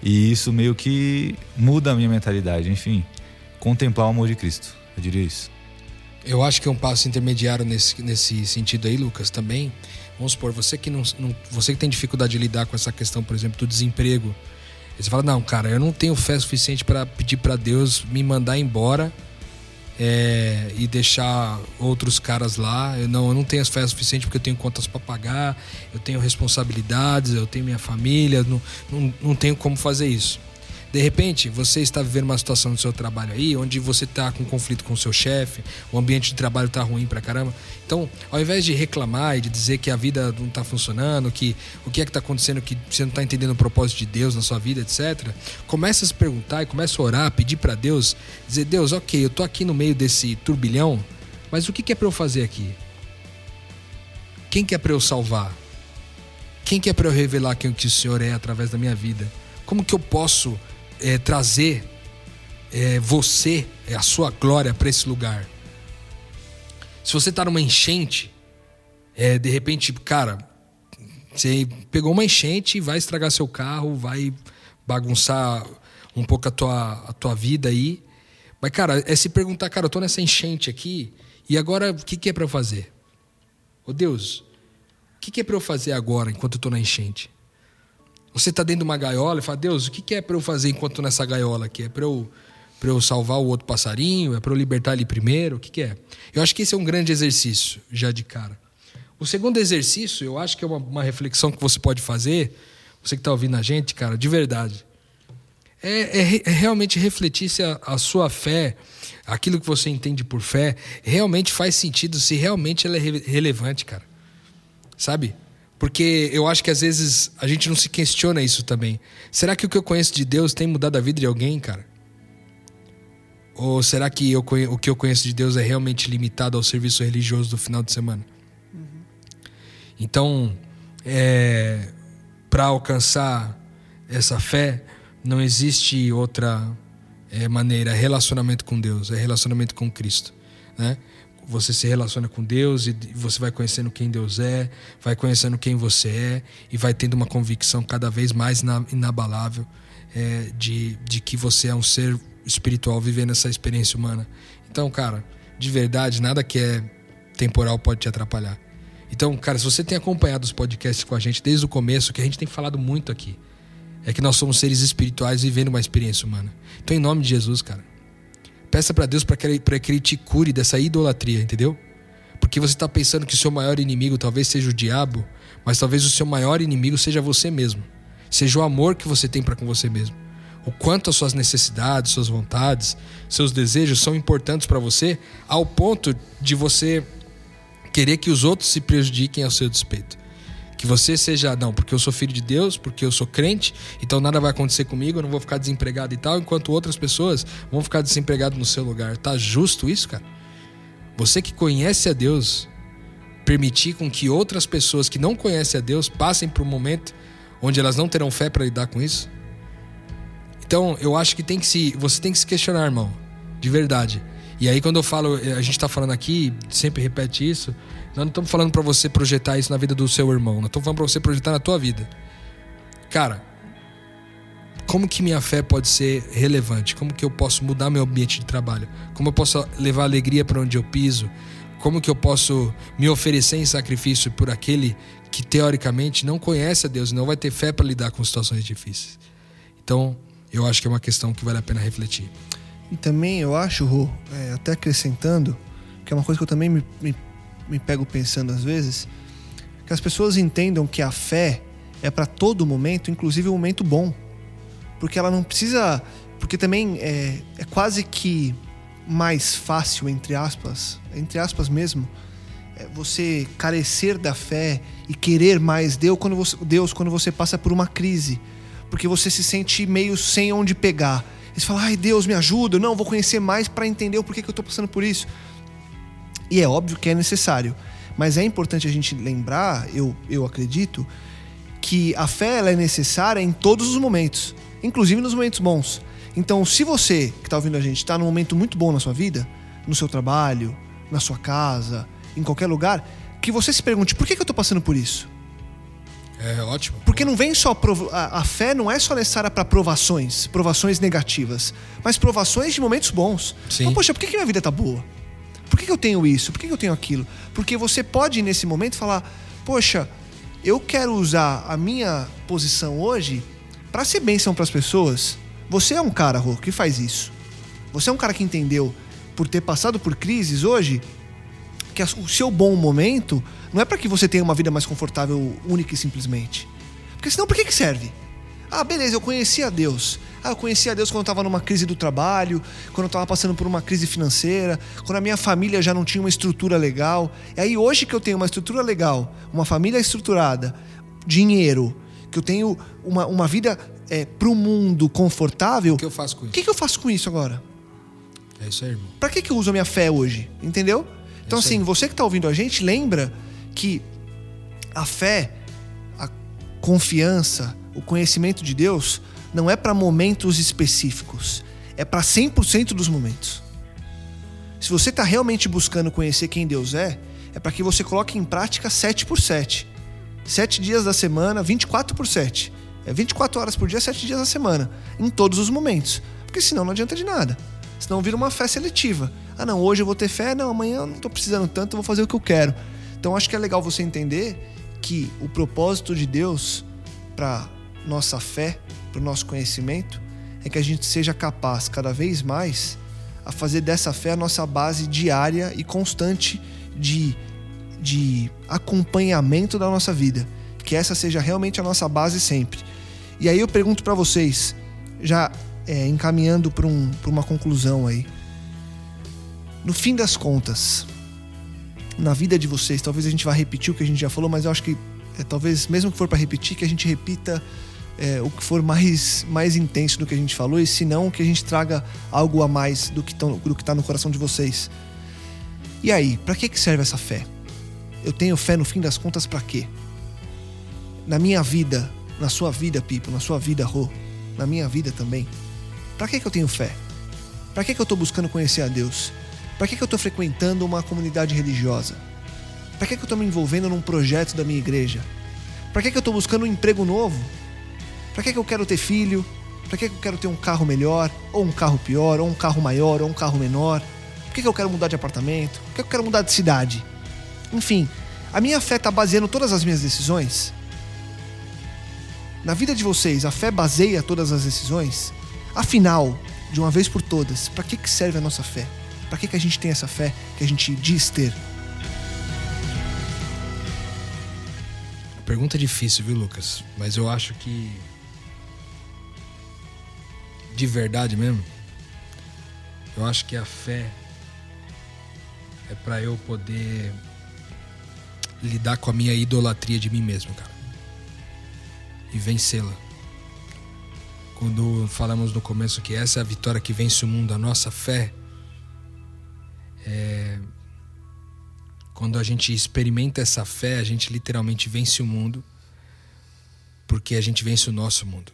e isso meio que muda a minha mentalidade. Enfim, contemplar o amor de Cristo, eu diria isso. Eu acho que é um passo intermediário nesse, nesse sentido aí, Lucas, também Vamos supor, você que não, não, você que tem dificuldade de lidar com essa questão, por exemplo, do desemprego. Você fala, não, cara, eu não tenho fé suficiente para pedir para Deus me mandar embora é, e deixar outros caras lá. Eu não, eu não tenho fé suficiente porque eu tenho contas para pagar, eu tenho responsabilidades, eu tenho minha família, não, não, não tenho como fazer isso. De repente, você está vivendo uma situação no seu trabalho aí, onde você está com conflito com o seu chefe, o ambiente de trabalho está ruim pra caramba. Então, ao invés de reclamar e de dizer que a vida não está funcionando, que o que é que está acontecendo, que você não está entendendo o propósito de Deus na sua vida, etc., começa a se perguntar e começa a orar, pedir para Deus, dizer: Deus, ok, eu tô aqui no meio desse turbilhão, mas o que é para eu fazer aqui? Quem que é para eu salvar? Quem que é para eu revelar quem que o Senhor é através da minha vida? Como que eu posso é, trazer é, você, é, a sua glória para esse lugar? Se você está numa enchente, é, de repente, cara, você pegou uma enchente e vai estragar seu carro, vai bagunçar um pouco a tua, a tua vida aí. Mas, cara, é se perguntar, cara, eu tô nessa enchente aqui, e agora o que, que é para eu fazer? Ô Deus, o que, que é para eu fazer agora enquanto eu tô na enchente? Você está dentro de uma gaiola e fala, Deus, o que é para eu fazer enquanto nessa gaiola aqui? É para eu, eu salvar o outro passarinho? É para eu libertar ele primeiro? O que, que é? Eu acho que esse é um grande exercício, já de cara. O segundo exercício, eu acho que é uma, uma reflexão que você pode fazer, você que está ouvindo a gente, cara, de verdade. É, é, é realmente refletir se a, a, sua fé, aquilo que você entende por fé, realmente faz sentido, se realmente ela é re relevante, cara. Sabe? Porque eu acho que às vezes a gente não se questiona isso também. Será que o que eu conheço de Deus tem mudado a vida de alguém, cara? Ou será que eu, o que eu conheço de Deus é realmente limitado ao serviço religioso do final de semana? Uhum. Então, é, para alcançar essa fé, não existe outra é, maneira. É relacionamento com Deus, é relacionamento com Cristo. Né? Você se relaciona com Deus e você vai conhecendo quem Deus é, vai conhecendo quem você é e vai tendo uma convicção cada vez mais inabalável é, de, de que você é um ser espiritual vivendo essa experiência humana. Então, cara, de verdade, nada que é temporal pode te atrapalhar. Então, cara, se você tem acompanhado os podcasts com a gente desde o começo, que a gente tem falado muito aqui é que nós somos seres espirituais vivendo uma experiência humana. Então, em nome de Jesus, cara, Peça para Deus para que, ele, que ele te cure dessa idolatria, entendeu? Porque você está pensando que o seu maior inimigo talvez seja o diabo, mas talvez o seu maior inimigo seja você mesmo. Seja o amor que você tem para com você mesmo. O quanto as suas necessidades, suas vontades, seus desejos são importantes para você, ao ponto de você querer que os outros se prejudiquem ao seu despeito. Que você seja, não, porque eu sou filho de Deus, porque eu sou crente, então nada vai acontecer comigo, eu não vou ficar desempregado e tal, enquanto outras pessoas vão ficar desempregadas no seu lugar. Tá justo isso, cara? Você que conhece a Deus, permitir com que outras pessoas que não conhecem a Deus passem por um momento onde elas não terão fé para lidar com isso? Então, eu acho que tem que se, você tem que se questionar, irmão, de verdade. E aí quando eu falo, a gente está falando aqui, sempre repete isso, nós não estamos falando para você projetar isso na vida do seu irmão. Nós estamos falando para você projetar na tua vida. Cara, como que minha fé pode ser relevante? Como que eu posso mudar meu ambiente de trabalho? Como eu posso levar alegria para onde eu piso? Como que eu posso me oferecer em sacrifício por aquele que teoricamente não conhece a Deus e não vai ter fé para lidar com situações difíceis? Então, eu acho que é uma questão que vale a pena refletir. E também eu acho, Rô, é, até acrescentando, que é uma coisa que eu também me, me me pego pensando às vezes, que as pessoas entendam que a fé é para todo momento, inclusive o um momento bom. Porque ela não precisa. Porque também é, é quase que mais fácil, entre aspas, entre aspas mesmo, é você carecer da fé e querer mais Deus quando você, Deus quando você passa por uma crise. Porque você se sente meio sem onde pegar. Você fala, ai Deus, me ajuda, não, vou conhecer mais para entender o porquê que eu estou passando por isso. E é óbvio que é necessário. Mas é importante a gente lembrar, eu, eu acredito, que a fé ela é necessária em todos os momentos, inclusive nos momentos bons. Então, se você que está ouvindo a gente está num momento muito bom na sua vida, no seu trabalho, na sua casa, em qualquer lugar, que você se pergunte: por que, que eu estou passando por isso? É ótimo. Porque não vem só. A, a fé não é só necessária para provações, provações negativas, mas provações de momentos bons. Sim. Então, poxa, por que, que minha vida tá boa? Por que, eu tenho isso? Por que, eu tenho aquilo? Porque você pode, nesse momento, falar: Poxa, eu quero usar a minha posição hoje para ser bênção para as pessoas. Você é um cara, Rô, que faz isso. Você é um cara que entendeu, por ter passado por crises hoje, que o seu bom momento não é para que você tenha uma vida mais confortável única e simplesmente. Porque senão, que, que serve? Ah, beleza, eu conheci a Deus. Ah, eu conheci a Deus quando eu estava numa crise do trabalho, quando eu estava passando por uma crise financeira, quando a minha família já não tinha uma estrutura legal. E aí, hoje que eu tenho uma estrutura legal, uma família estruturada, dinheiro, que eu tenho uma, uma vida é, para o mundo confortável. O que eu faço com O isso? que, que eu faço com isso agora? É isso aí, irmão. Pra que, que eu uso a minha fé hoje? Entendeu? Então, Isso assim, você que tá ouvindo a gente, lembra que a fé, a confiança, o conhecimento de Deus não é para momentos específicos, é para 100% dos momentos. Se você tá realmente buscando conhecer quem Deus é, é para que você coloque em prática 7 por 7. 7 dias da semana, 24 por 7. É 24 horas por dia, 7 dias da semana, em todos os momentos. Porque senão não adianta de nada. Senão vira uma fé seletiva. Ah, não, hoje eu vou ter fé, não, amanhã eu não tô precisando tanto, eu vou fazer o que eu quero. Então acho que é legal você entender que o propósito de Deus para nossa fé, para o nosso conhecimento, é que a gente seja capaz cada vez mais a fazer dessa fé a nossa base diária e constante de, de acompanhamento da nossa vida. Que essa seja realmente a nossa base sempre. E aí eu pergunto para vocês, já é, encaminhando para um, uma conclusão aí. No fim das contas, na vida de vocês, talvez a gente vá repetir o que a gente já falou, mas eu acho que é, talvez, mesmo que for para repetir, que a gente repita é, o que for mais, mais intenso do que a gente falou, e se não, que a gente traga algo a mais do que, tão, do que tá no coração de vocês. E aí, para que, que serve essa fé? Eu tenho fé no fim das contas para quê? Na minha vida, na sua vida, Pipo, na sua vida, Rô, na minha vida também. Para que, que eu tenho fé? Para que, que eu tô buscando conhecer a Deus? Para que, que eu tô frequentando uma comunidade religiosa? Para que, que eu tô me envolvendo num projeto da minha igreja? Para que, que eu tô buscando um emprego novo? Para que, que eu quero ter filho? Para que, que eu quero ter um carro melhor? Ou um carro pior? Ou um carro maior? Ou um carro menor? Por que, que eu quero mudar de apartamento? Por que eu quero mudar de cidade? Enfim, a minha fé está baseando todas as minhas decisões? Na vida de vocês, a fé baseia todas as decisões? Afinal, de uma vez por todas, para que, que serve a nossa fé? Para que, que a gente tem essa fé que a gente diz ter? Pergunta difícil, viu, Lucas? Mas eu acho que. De verdade mesmo. Eu acho que a fé é pra eu poder lidar com a minha idolatria de mim mesmo, cara. E vencê-la. Quando falamos no começo que essa é a vitória que vence o mundo, a nossa fé, é quando a gente experimenta essa fé, a gente literalmente vence o mundo, porque a gente vence o nosso mundo.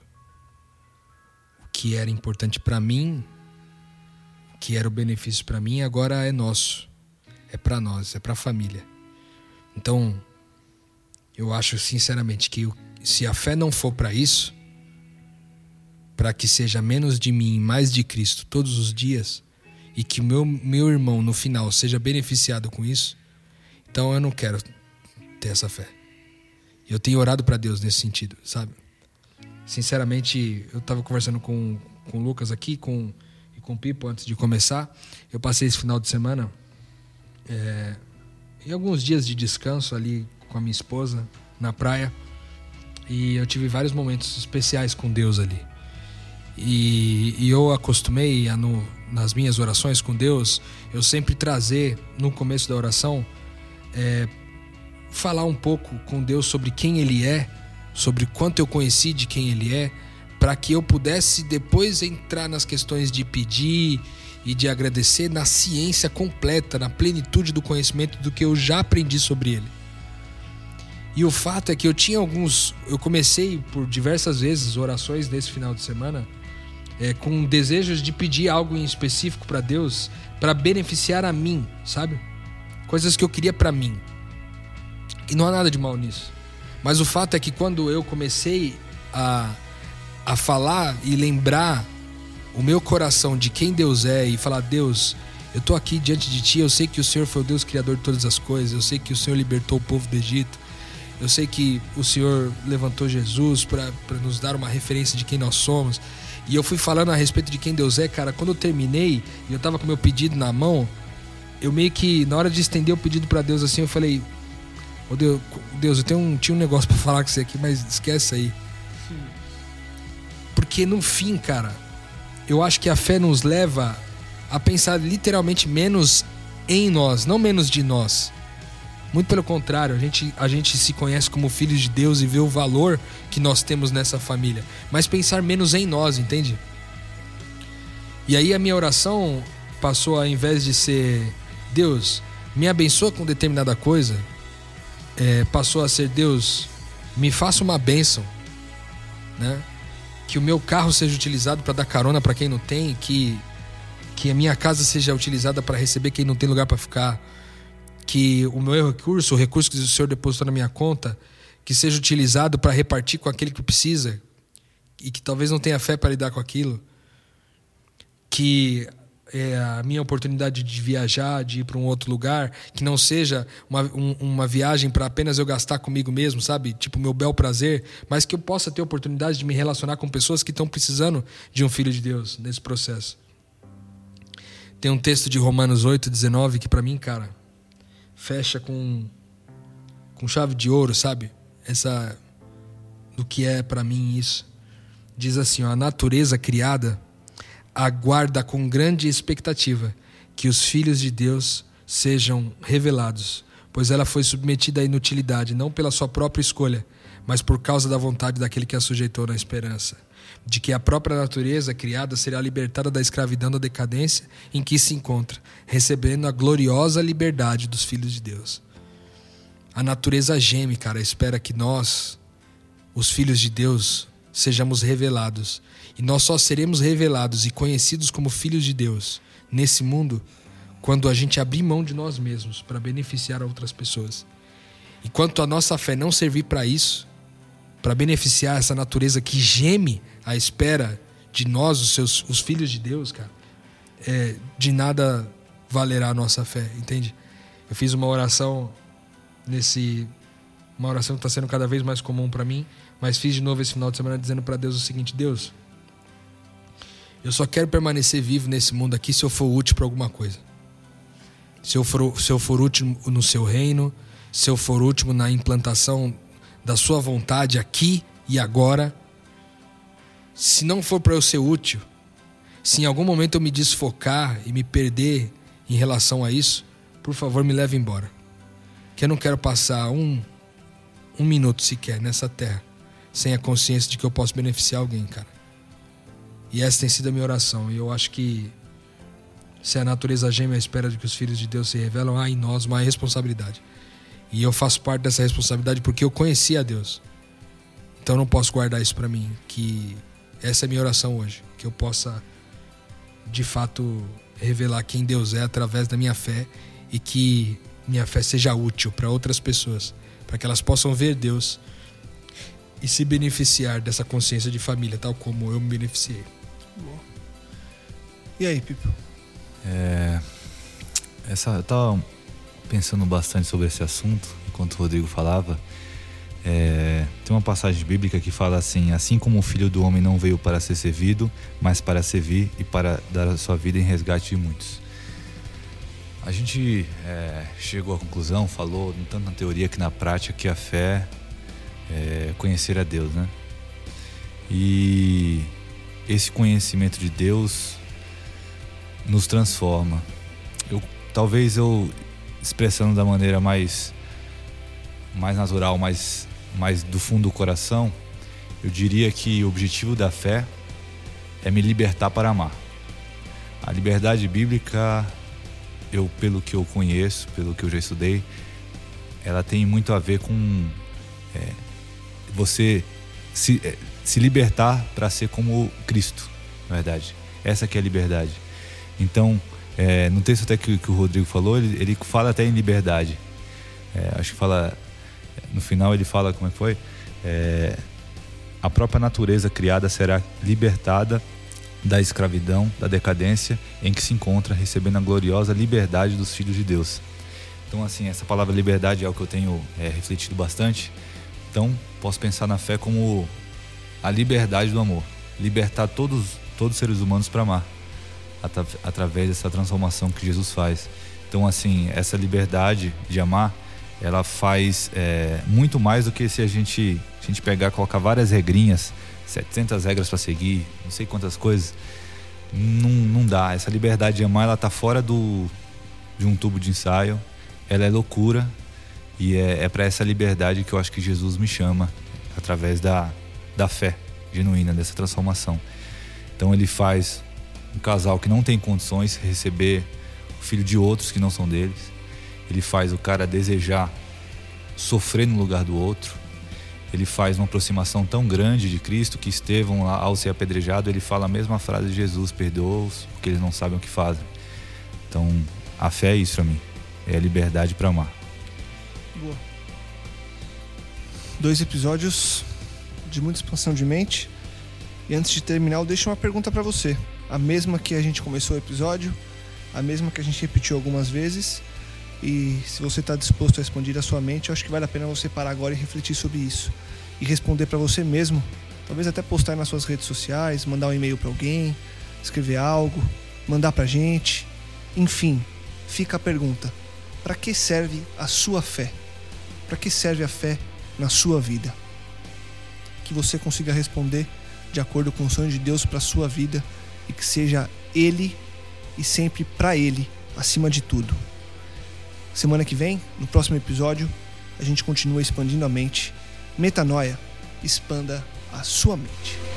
Que era importante para mim, que era o benefício para mim, agora é nosso. É para nós, é para a família. Então, eu acho sinceramente que se a fé não for para isso, para que seja menos de mim e mais de Cristo todos os dias, e que meu, meu irmão no final seja beneficiado com isso, então eu não quero ter essa fé. Eu tenho orado para Deus nesse sentido, sabe? Sinceramente, eu tava conversando com, com o Lucas aqui com, e com o Pipo antes de começar. Eu passei esse final de semana é, em alguns dias de descanso ali com a minha esposa na praia. E eu tive vários momentos especiais com Deus ali. E, e eu acostumei a no, nas minhas orações com Deus, eu sempre trazer no começo da oração é, falar um pouco com Deus sobre quem Ele é, sobre quanto eu conheci de quem Ele é, para que eu pudesse depois entrar nas questões de pedir e de agradecer na ciência completa, na plenitude do conhecimento do que eu já aprendi sobre Ele. E o fato é que eu tinha alguns. Eu comecei por diversas vezes orações nesse final de semana é, com desejos de pedir algo em específico para Deus para beneficiar a mim, sabe? Coisas que eu queria para mim. E não há nada de mal nisso. Mas o fato é que quando eu comecei a, a falar e lembrar o meu coração de quem Deus é e falar: Deus, eu tô aqui diante de ti, eu sei que o Senhor foi o Deus criador de todas as coisas, eu sei que o Senhor libertou o povo do Egito, eu sei que o Senhor levantou Jesus para nos dar uma referência de quem nós somos. E eu fui falando a respeito de quem Deus é, cara. Quando eu terminei e eu tava com meu pedido na mão, eu meio que, na hora de estender o pedido para Deus assim, eu falei: Ô Deus, Deus, eu tenho um, tinha um negócio para falar com você aqui, mas esquece aí. Porque no fim, cara, eu acho que a fé nos leva a pensar literalmente menos em nós, não menos de nós. Muito pelo contrário, a gente, a gente se conhece como filhos de Deus e vê o valor que nós temos nessa família. Mas pensar menos em nós, entende? E aí a minha oração passou, ao invés de ser Deus, me abençoa com determinada coisa, é, passou a ser Deus, me faça uma bênção, né? Que o meu carro seja utilizado para dar carona para quem não tem, que que a minha casa seja utilizada para receber quem não tem lugar para ficar, que o meu recurso, o recurso que o Senhor depositou na minha conta, que seja utilizado para repartir com aquele que precisa e que talvez não tenha fé para lidar com aquilo, que é, a minha oportunidade de viajar, de ir para um outro lugar, que não seja uma, um, uma viagem para apenas eu gastar comigo mesmo, sabe? Tipo, meu bel prazer, mas que eu possa ter oportunidade de me relacionar com pessoas que estão precisando de um filho de Deus nesse processo. Tem um texto de Romanos 8, 19 que para mim, cara, fecha com, com chave de ouro, sabe? Essa do que é para mim isso. Diz assim, ó, a natureza criada aguarda com grande expectativa que os filhos de Deus sejam revelados, pois ela foi submetida à inutilidade não pela sua própria escolha, mas por causa da vontade daquele que a sujeitou na esperança de que a própria natureza criada será libertada da escravidão da decadência em que se encontra, recebendo a gloriosa liberdade dos filhos de Deus. A natureza geme, cara, espera que nós, os filhos de Deus, sejamos revelados. E nós só seremos revelados e conhecidos como filhos de Deus nesse mundo quando a gente abrir mão de nós mesmos para beneficiar outras pessoas. Enquanto a nossa fé não servir para isso, para beneficiar essa natureza que geme à espera de nós, os seus os filhos de Deus, cara, é, de nada valerá a nossa fé, entende? Eu fiz uma oração nesse uma oração que está sendo cada vez mais comum para mim, mas fiz de novo esse final de semana dizendo para Deus o seguinte: Deus, eu só quero permanecer vivo nesse mundo aqui se eu for útil para alguma coisa. Se eu, for, se eu for útil no seu reino, se eu for útil na implantação da sua vontade aqui e agora, se não for para eu ser útil, se em algum momento eu me desfocar e me perder em relação a isso, por favor me leve embora. Que eu não quero passar um, um minuto sequer nessa terra sem a consciência de que eu posso beneficiar alguém, cara. E essa tem sido a minha oração. E eu acho que se a natureza geme à espera de que os filhos de Deus se revelam, há em nós uma responsabilidade. E eu faço parte dessa responsabilidade porque eu conheci a Deus. Então não posso guardar isso para mim, que essa é a minha oração hoje, que eu possa de fato revelar quem Deus é através da minha fé e que minha fé seja útil para outras pessoas, para que elas possam ver Deus e se beneficiar dessa consciência de família, tal como eu me beneficiei. E aí, Pipo? É, essa, eu tava pensando bastante sobre esse assunto enquanto o Rodrigo falava. É, tem uma passagem bíblica que fala assim: Assim como o filho do homem não veio para ser servido, mas para servir e para dar a sua vida em resgate de muitos. A gente é, chegou à conclusão, falou, tanto na teoria que na prática, que a fé é conhecer a Deus, né? E esse conhecimento de Deus nos transforma. Eu, talvez eu expressando da maneira mais mais natural, mais mais do fundo do coração, eu diria que o objetivo da fé é me libertar para amar. A liberdade bíblica, eu pelo que eu conheço, pelo que eu já estudei, ela tem muito a ver com é, você se, é, se libertar para ser como Cristo, na verdade. Essa que é a liberdade. Então, é, no texto até que, que o Rodrigo falou, ele, ele, fala até em liberdade. É, acho que fala no final ele fala como é que foi? É, a própria natureza criada será libertada da escravidão, da decadência em que se encontra, recebendo a gloriosa liberdade dos filhos de Deus. Então, assim, essa palavra liberdade é o que eu tenho é, refletido bastante. Então, posso pensar na fé como a liberdade do amor, libertar todos todos os seres humanos para amar, através dessa transformação que Jesus faz. Então, assim, essa liberdade de amar ela faz é, muito mais do que se a gente, a gente pegar, colocar várias regrinhas, 700 regras para seguir, não sei quantas coisas. Não, não dá. Essa liberdade de amar, ela tá fora do, de um tubo de ensaio. Ela é loucura. E é, é para essa liberdade que eu acho que Jesus me chama, através da, da fé genuína, dessa transformação. Então ele faz um casal que não tem condições de receber o filho de outros que não são deles. Ele faz o cara desejar sofrer no lugar do outro. Ele faz uma aproximação tão grande de Cristo que Estevão, ao ser apedrejado, ele fala a mesma frase de Jesus: perdoa-os, porque eles não sabem o que fazem. Então, a fé é isso para mim: é a liberdade para amar. Boa. Dois episódios de muita expansão de mente. E antes de terminar, eu deixo uma pergunta para você. A mesma que a gente começou o episódio, a mesma que a gente repetiu algumas vezes. E se você está disposto a responder a sua mente, eu acho que vale a pena você parar agora e refletir sobre isso. E responder para você mesmo. Talvez até postar nas suas redes sociais, mandar um e-mail para alguém, escrever algo, mandar pra gente. Enfim, fica a pergunta: para que serve a sua fé? Para que serve a fé na sua vida? Que você consiga responder de acordo com o sonho de Deus para sua vida e que seja ele e sempre para ele acima de tudo. Semana que vem, no próximo episódio, a gente continua expandindo a mente. Metanoia, expanda a sua mente.